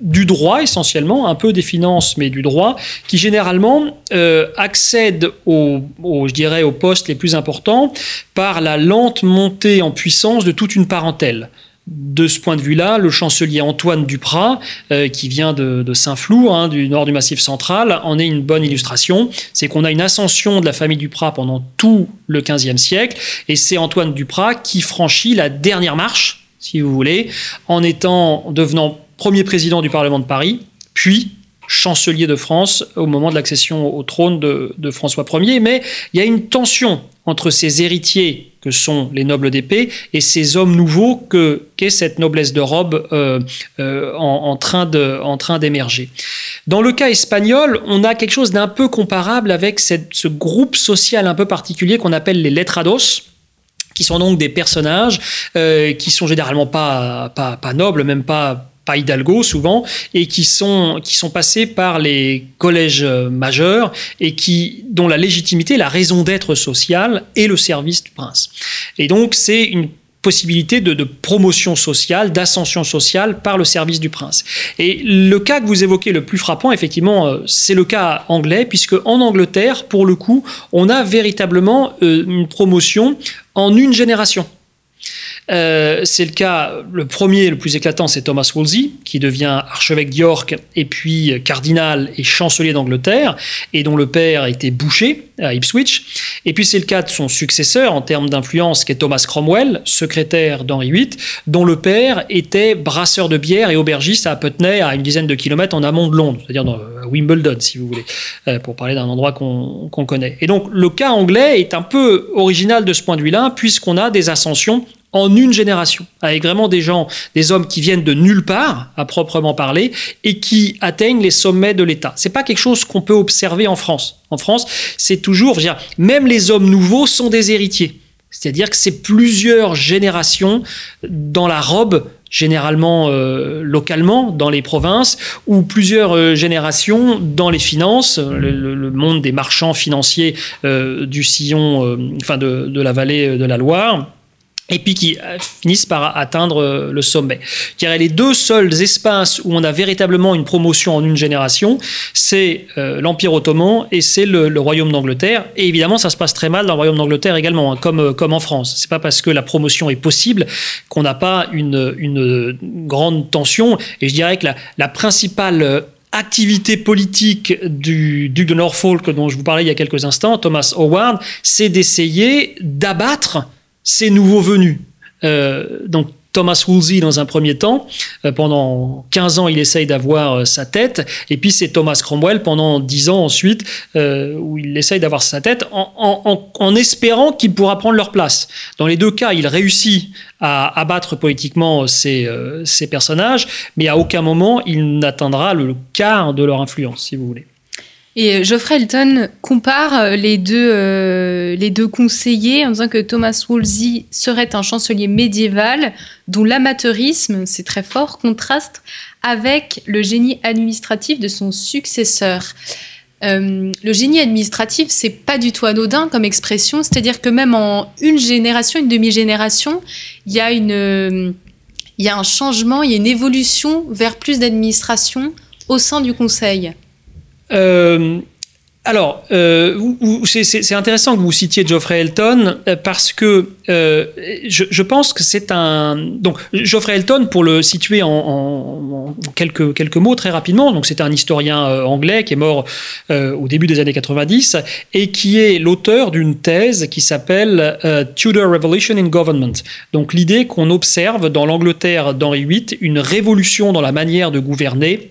du droit essentiellement, un peu des finances, mais du droit, qui généralement euh, accèdent aux, je dirais, aux postes les plus importants par la lente montée en puissance de toute une parentèle. De ce point de vue-là, le chancelier Antoine Duprat, euh, qui vient de, Saint-Flour, hein, du nord du Massif central, en est une bonne illustration. C'est qu'on a une ascension de la famille Duprat pendant tout le XVe siècle, et c'est Antoine Duprat qui franchit la dernière marche, si vous voulez, en étant devenant premier président du Parlement de Paris, puis chancelier de France au moment de l'accession au trône de, François Ier. Mais il y a une tension entre ces héritiers que sont les nobles d'épée et ces hommes nouveaux que qu'est cette noblesse de robe euh, euh, en, train d'émerger. Dans le cas espagnol, on a quelque chose d'un peu comparable avec ce groupe social un peu particulier qu'on appelle les letrados qui sont donc des personnages euh, qui sont généralement pas, pas nobles, même pas pas Hidalgo souvent, et qui sont, qui sont passés par les collèges euh, majeurs et qui, dont la légitimité, la raison d'être sociale est le service du prince. Et donc c'est une possibilité de, de promotion sociale, d'ascension sociale par le service du prince. Et le cas que vous évoquez le plus frappant, effectivement, euh, c'est le cas anglais, puisque en Angleterre, pour le coup, on a véritablement euh, une promotion en une génération. Euh, c'est le cas, le premier, le plus éclatant, c'est Thomas Wolsey, qui devient archevêque d'York et puis cardinal et chancelier d'Angleterre, et dont le père était boucher à Ipswich. Et puis c'est le cas de son successeur en termes d'influence, qui est Thomas Cromwell, secrétaire d'Henri VIII, dont le père était brasseur de bière et aubergiste à Putney, à une dizaine de kilomètres en amont de Londres, c'est-à-dire dans Wimbledon, si vous voulez, euh, pour parler d'un endroit qu'on connaît. Et donc le cas anglais est un peu original de ce point de vue-là, puisqu'on a des ascensions en une génération, avec vraiment des gens, des hommes qui viennent de nulle part, à proprement parler, et qui atteignent les sommets de l'État. C'est pas quelque chose qu'on peut observer en France. En France, c'est toujours, même les hommes nouveaux sont des héritiers. C'est-à-dire que c'est plusieurs générations dans la robe généralement euh, localement dans les provinces, ou plusieurs euh, générations dans les finances, le, monde des marchands financiers euh, du sillon, enfin de, la vallée de la Loire, et puis qui euh, finissent par atteindre euh, le sommet. Car les deux seuls espaces où on a véritablement une promotion en une génération, c'est euh, l'Empire ottoman et c'est le, Royaume d'Angleterre. Et évidemment, ça se passe très mal dans le Royaume d'Angleterre également, hein, comme, comme en France. C'est pas parce que la promotion est possible qu'on n'a pas une, une grande tension. Et je dirais que la, la principale activité politique du duc de Norfolk dont je vous parlais il y a quelques instants, Thomas Howard, c'est d'essayer d'abattre ces nouveaux venus. Euh, donc Thomas Woolsey dans un premier temps. Euh, pendant 15 ans, il essaye d'avoir euh, sa tête. Et puis c'est Thomas Cromwell pendant 10 ans ensuite, où il essaye d'avoir sa tête en, espérant qu'il pourra prendre leur place. Dans les deux cas, il réussit à abattre politiquement ces, ces personnages, mais à aucun moment il n'atteindra le quart de leur influence, si vous voulez. Et Geoffrey Elton compare les deux, les deux conseillers en disant que Thomas Wolsey serait un chancelier médiéval dont l'amateurisme, c'est très fort, contraste avec le génie administratif de son successeur. Euh, le génie administratif, c'est pas du tout anodin comme expression, c'est-à-dire que même en une génération, une demi-génération, il euh, il y a un changement, il y a une évolution vers plus d'administration au sein du Conseil. Euh, alors, euh, c'est intéressant que vous citiez Geoffrey Elton euh, parce que je, pense que c'est un. Donc, Geoffrey Elton, pour le situer en, quelques, quelques mots très rapidement, donc c'est un historien anglais qui est mort au début des années 90 et qui est l'auteur d'une thèse qui s'appelle Tudor Revolution in Government. Donc, l'idée qu'on observe dans l'Angleterre d'Henri VIII une révolution dans la manière de gouverner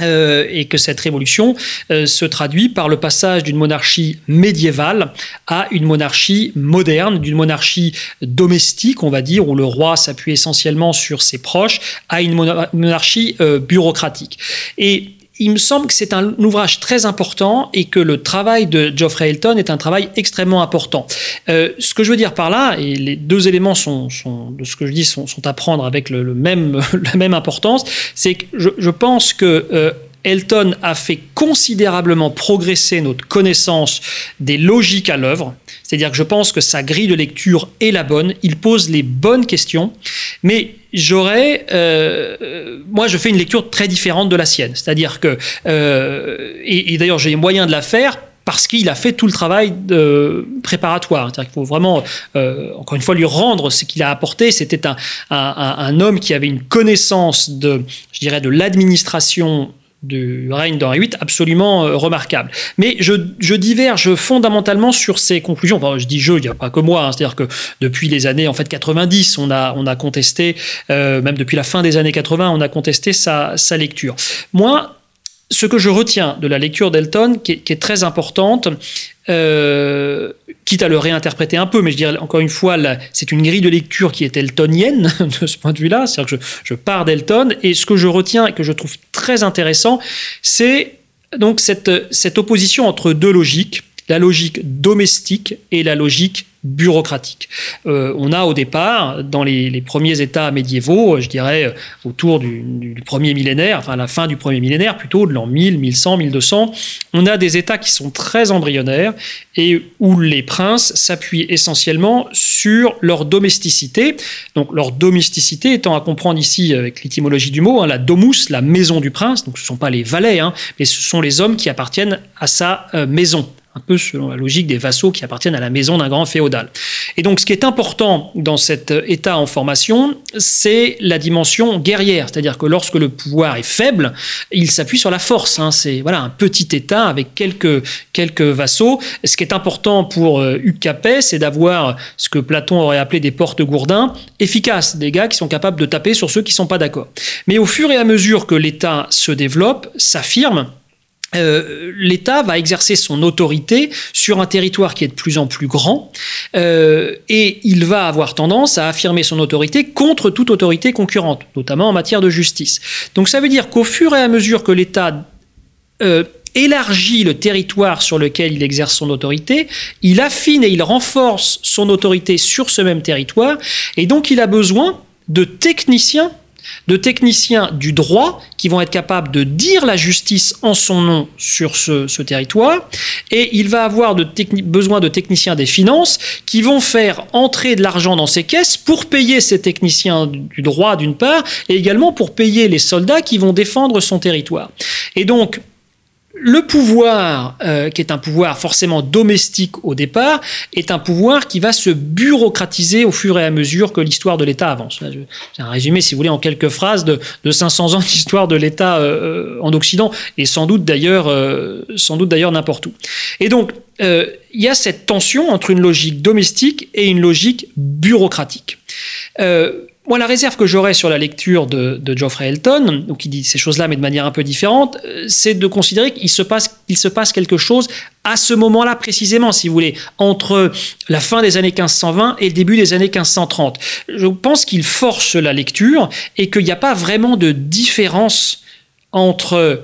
euh, et que cette révolution euh, se traduit par le passage d'une monarchie médiévale à une monarchie moderne, d'une monarchie domestique, on va dire, où le roi s'appuie essentiellement sur ses proches, à une monarchie euh, bureaucratique. Il me semble que c'est un ouvrage très important et que le travail de Geoffrey Elton est un travail extrêmement important. Euh, ce que je veux dire par là, et les deux éléments sont, de ce que je dis sont, à prendre avec le, même, la même importance, c'est que je, je, pense que euh, Elton a fait considérablement progresser notre connaissance des logiques à l'œuvre. C'est-à-dire que je pense que sa grille de lecture est la bonne, il pose les bonnes questions, mais j'aurais, euh, moi, je fais une lecture très différente de la sienne. C'est-à-dire que, euh, et, d'ailleurs, j'ai les moyens de la faire parce qu'il a fait tout le travail de préparatoire. C'est-à-dire qu'il faut vraiment, euh, encore une fois, lui rendre ce qu'il a apporté. C'était un, un, un, homme qui avait une connaissance de, je dirais, de l'administration du règne d'Henri VIII absolument euh, remarquable. Mais je, je, diverge fondamentalement sur ces conclusions. Je dis je, il n'y a pas que moi. Hein. C'est-à-dire que depuis les années en fait 90, on a, on a contesté, euh, même depuis la fin des années 80, on a contesté sa, sa lecture. Moi, ce que je retiens de la lecture d'Elton, qui, est très importante, euh, quitte à le réinterpréter un peu, mais je dirais encore une fois, c'est une grille de lecture qui est eltonienne de ce point de vue-là, c'est-à-dire que je, pars d'Elton, et ce que je retiens et que je trouve très intéressant, c'est donc cette opposition entre deux logiques, la logique domestique et la logique bureaucratique. Euh, on a au départ, dans les, premiers États médiévaux, je dirais autour du, premier millénaire, enfin la fin du premier millénaire, plutôt de l'an 1000, 1100, 1200, on a des États qui sont très embryonnaires et où les princes s'appuient essentiellement sur leur domesticité. Donc leur domesticité étant à comprendre ici avec l'étymologie du mot, hein, la domus, la maison du prince, donc ce ne sont pas les valets, hein, mais ce sont les hommes qui appartiennent à sa euh, maison un peu selon la logique des vassaux qui appartiennent à la maison d'un grand féodal. Et donc, ce qui est important dans cet état en formation, c'est la dimension guerrière, c'est-à-dire que lorsque le pouvoir est faible, il s'appuie sur la force. Hein. C'est voilà un petit état avec quelques quelques vassaux. Ce qui est important pour euh, c'est d'avoir ce que Platon aurait appelé des portes gourdins efficaces, des gars qui sont capables de taper sur ceux qui sont pas d'accord. Mais au fur et à mesure que l'État se développe, s'affirme, euh, l'État va exercer son autorité sur un territoire qui est de plus en plus grand euh, et il va avoir tendance à affirmer son autorité contre toute autorité concurrente, notamment en matière de justice. Donc ça veut dire qu'au fur et à mesure que l'État euh, élargit le territoire sur lequel il exerce son autorité, il affine et il renforce son autorité sur ce même territoire et donc il a besoin de techniciens de techniciens du droit qui vont être capables de dire la justice en son nom sur ce, territoire, et il va avoir besoin de techniciens des finances qui vont faire entrer de l'argent dans ses caisses pour payer ces techniciens du droit d'une part, et également pour payer les soldats qui vont défendre son territoire. Et donc, le pouvoir, euh, qui est un pouvoir forcément domestique au départ, est un pouvoir qui va se bureaucratiser au fur et à mesure que l'histoire de l'État avance. C'est un résumé, si vous voulez, en quelques phrases de, de 500 ans d'histoire de l'État euh, en Occident, et sans doute d'ailleurs, euh, n'importe où. Et donc, euh, il y a cette tension entre une logique domestique et une logique bureaucratique. Euh, moi, la réserve que j'aurais sur la lecture de, Geoffrey Elton, donc il dit ces choses-là, mais de manière un peu différente, euh, c'est de considérer qu'il se passe quelque chose à ce moment-là précisément, si vous voulez, entre la fin des années 1520 et le début des années 1530. Je pense qu'il force la lecture et qu'il n'y a pas vraiment de différence entre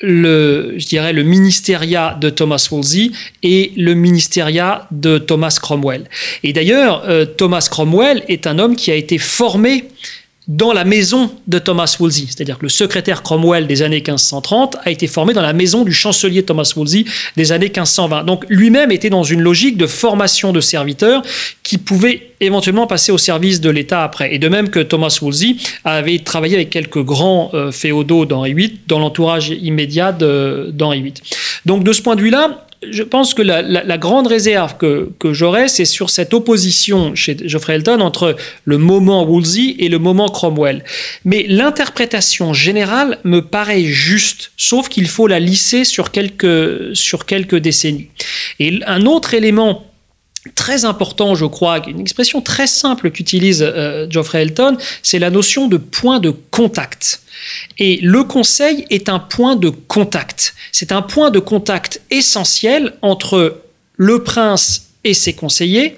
le, je dirais, le ministériat de Thomas Wolsey et le ministériat de Thomas Cromwell. Et d'ailleurs, euh, Thomas Cromwell est un homme qui a été formé dans la maison de Thomas Wolsey. C'est-à-dire que le secrétaire Cromwell des années 1530 a été formé dans la maison du chancelier Thomas Wolsey des années 1520. Donc lui-même était dans une logique de formation de serviteurs qui pouvaient éventuellement passer au service de l'État après. Et de même que Thomas Wolsey avait travaillé avec quelques grands euh, féodaux d'Henri VIII dans l'entourage immédiat d'Henri VIII. Donc de ce point de vue-là, je pense que la, grande réserve que, que j'aurais, c'est sur cette opposition chez Geoffrey Elton entre le moment Woolsey et le moment Cromwell. Mais l'interprétation générale me paraît juste, sauf qu'il faut la lisser sur quelques, sur quelques décennies. Et un autre élément très important, je crois, une expression très simple qu'utilise euh, Geoffrey Elton, c'est la notion de point de contact. Et le conseil est un point de contact. C'est un point de contact essentiel entre le prince et ses conseillers,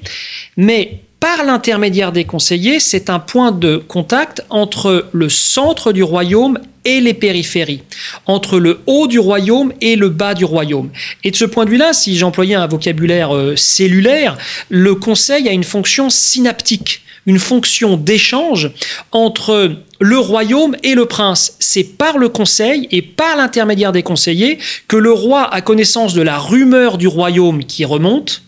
mais par l'intermédiaire des conseillers, c'est un point de contact entre le centre du royaume et les périphéries, entre le haut du royaume et le bas du royaume. Et de ce point de vue-là, si j'employais un vocabulaire euh, cellulaire, le conseil a une fonction synaptique, une fonction d'échange entre le royaume et le prince. C'est par le conseil et par l'intermédiaire des conseillers que le roi a connaissance de la rumeur du royaume qui remonte,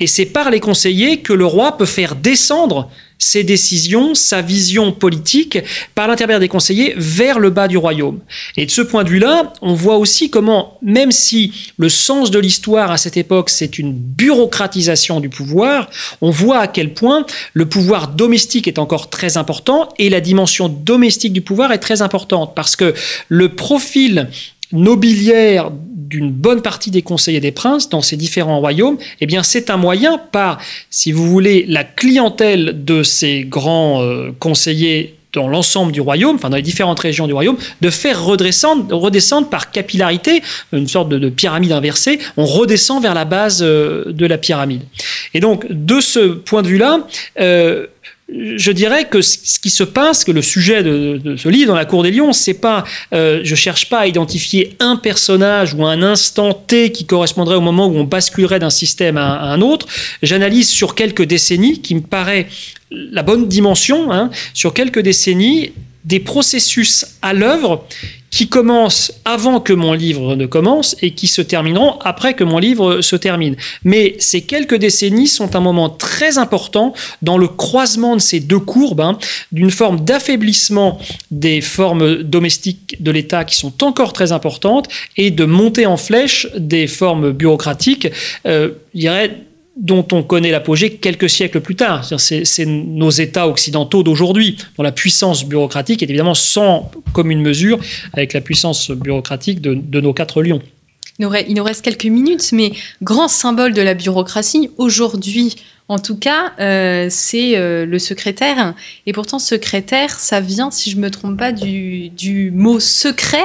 et c'est par les conseillers que le roi peut faire descendre ses décisions, sa vision politique, par l'intermédiaire des conseillers, vers le bas du royaume. Et de ce point de vue-là, on voit aussi comment, même si le sens de l'histoire à cette époque, c'est une bureaucratisation du pouvoir, on voit à quel point le pouvoir domestique est encore très important et la dimension domestique du pouvoir est très importante, parce que le profil nobiliaire d'une bonne partie des conseillers des princes dans ces différents royaumes, eh bien c'est un moyen par, si vous voulez, la clientèle de ces grands euh, conseillers dans l'ensemble du royaume, enfin dans les différentes régions du royaume, de faire redescendre, par capillarité, une sorte de, pyramide inversée, on redescend vers la base euh, de la pyramide. Et donc, de ce point de vue-là, euh, je dirais que ce qui se passe, que le sujet de, ce livre dans la cour des lions, c'est pas, euh, je cherche pas à identifier un personnage ou un instant T qui correspondrait au moment où on basculerait d'un système à, un autre. J'analyse sur quelques décennies, qui me paraît la bonne dimension, hein, sur quelques décennies, des processus à l'œuvre qui commencent avant que mon livre ne commence et qui se termineront après que mon livre se termine. Mais ces quelques décennies sont un moment très important dans le croisement de ces deux courbes, hein, d'une forme d'affaiblissement des formes domestiques de l'État qui sont encore très importantes et de montée en flèche des formes bureaucratiques, euh, dont on connaît l'apogée quelques siècles plus tard. C'est nos États occidentaux d'aujourd'hui, dont la puissance bureaucratique est évidemment sans commune mesure avec la puissance bureaucratique de, nos quatre lions. Il nous, reste, quelques minutes, mais grand symbole de la bureaucratie aujourd'hui, en tout cas, euh, c'est euh, le secrétaire. Et pourtant, secrétaire, ça vient, si je ne me trompe pas, du, du mot secret.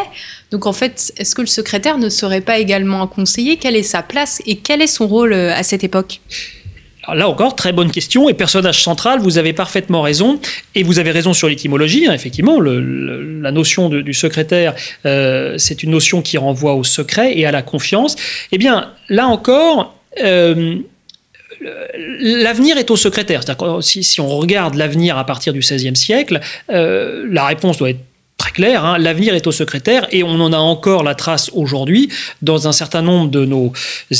Donc en fait, est-ce que le secrétaire ne serait pas également un conseiller? Quelle est sa place et quel est son rôle euh, à cette époque? Là encore, très bonne question et personnage central, vous avez parfaitement raison et vous avez raison sur l'étymologie. Hein, effectivement, la notion du secrétaire, euh, c'est une notion qui renvoie au secret et à la confiance. Eh bien, là encore, euh, l'avenir est au secrétaire. Si, si, on regarde l'avenir à partir du XVIe siècle, la réponse doit être très clair, hein. l'avenir est au secrétaire et on en a encore la trace aujourd'hui dans un certain nombre de nos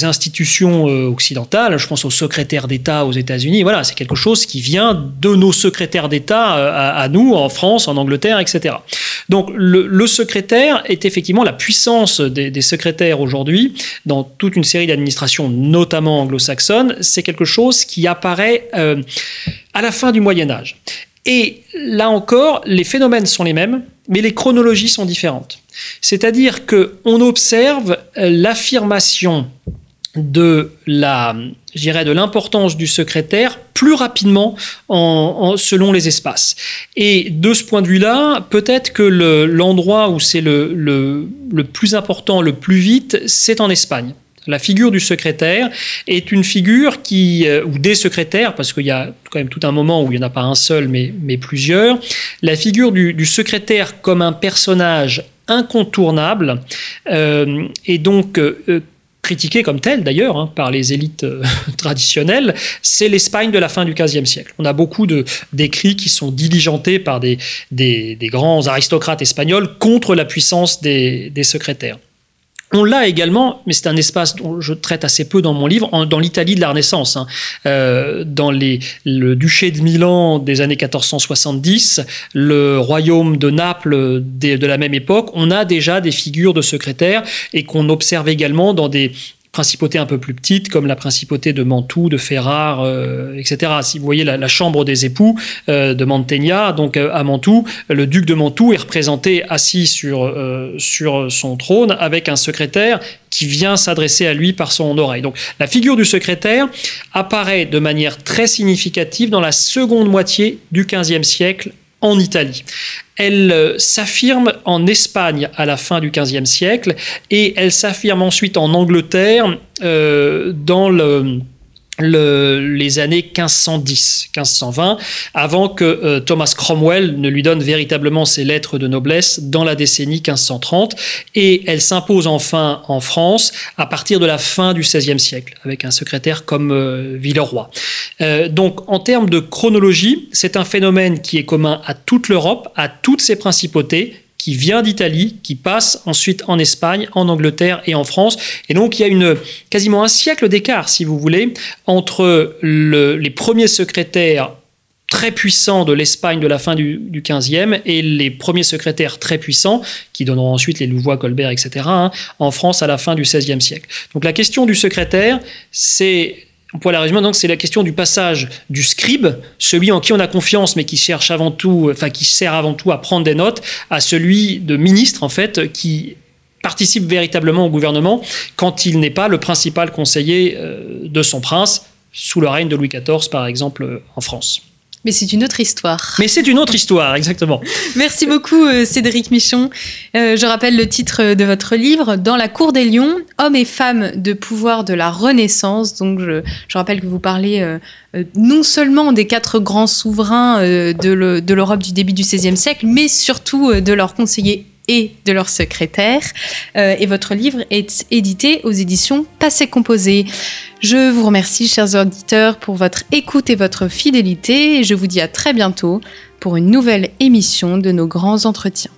institutions euh, occidentales. Je pense au secrétaire d'État aux États-Unis. Voilà, c'est quelque chose qui vient de nos secrétaires d'État euh, à, nous, en France, en Angleterre, etc. Donc le, secrétaire est effectivement la puissance des, secrétaires aujourd'hui dans toute une série d'administrations, notamment anglo-saxonnes. C'est quelque chose qui apparaît euh, à la fin du Moyen Âge. Et là encore, les phénomènes sont les mêmes, mais les chronologies sont différentes. C'est-à-dire qu'on observe l'affirmation de l'importance du secrétaire plus rapidement en, selon les espaces. Et de ce point de vue-là, peut-être que l'endroit où c'est le plus important, le plus vite, c'est en Espagne. La figure du secrétaire est une figure qui, euh, ou des secrétaires, parce qu'il y a quand même tout un moment où il n'y en a pas un seul, mais, plusieurs. La figure du, secrétaire comme un personnage incontournable et donc critiqué comme tel d'ailleurs hein, par les élites euh, traditionnelles, c'est l'Espagne de la fin du XVe siècle. On a beaucoup d'écrits qui sont diligentés par des, grands aristocrates espagnols contre la puissance des secrétaires. On l'a également, mais c'est un espace dont je traite assez peu dans mon livre, dans l'Italie de la Renaissance. Hein. Euh, dans le duché de Milan des années 1470, le royaume de Naples de la même époque, on a déjà des figures de secrétaires et qu'on observe également dans des principautés un peu plus petites, comme la principauté de Mantoue, de Ferrare, euh, etc. Si vous voyez la, chambre des époux euh, de Mantegna, donc euh, à Mantoue, le duc de Mantoue est représenté assis sur, sur son trône avec un secrétaire qui vient s'adresser à lui par son oreille. Donc la figure du secrétaire apparaît de manière très significative dans la seconde moitié du XVe siècle en Italie. Elle euh, s'affirme en Espagne à la fin du XVe siècle et elle s'affirme ensuite en Angleterre euh, dans le les années 1510, 1520, avant que euh, Thomas Cromwell ne lui donne véritablement ses lettres de noblesse dans la décennie 1530. Et elle s'impose enfin en France à partir de la fin du XVIe siècle, avec un secrétaire comme euh, Villeroy. Euh, donc, en termes de chronologie, c'est un phénomène qui est commun à toute l'Europe, à toutes ses principautés, qui vient d'Italie, qui passe ensuite en Espagne, en Angleterre et en France. Et donc il y a une, quasiment un siècle d'écart, si vous voulez, entre les premiers secrétaires très puissants de l'Espagne de la fin du, du 15e et les premiers secrétaires très puissants, qui donneront ensuite les Louvois, Colbert, etc., hein, en France à la fin du XVIe siècle. Donc la question du secrétaire, c'est pourrait la résumer donc c'est la question du passage du scribe, celui en qui on a confiance mais qui cherche avant tout, enfin qui sert avant tout à prendre des notes, à celui de ministre en fait qui participe véritablement au gouvernement quand il n'est pas le principal conseiller euh, de son prince sous le règne de Louis XIV par exemple en France. Mais c'est une autre histoire. Mais c'est une autre histoire, exactement. Merci beaucoup, euh, Cédric Michon. Euh, je rappelle le titre de votre livre, Dans la cour des lions, hommes et femmes de pouvoir de la Renaissance. Donc, je, rappelle que vous parlez euh, non seulement des quatre grands souverains de l'Europe du début du XVIe siècle, mais surtout de leurs conseillers et de leur secrétaire. Euh, et votre livre est édité aux éditions Passé Composé. Je vous remercie, chers auditeurs, pour votre écoute et votre fidélité. Et je vous dis à très bientôt pour une nouvelle émission de nos grands entretiens.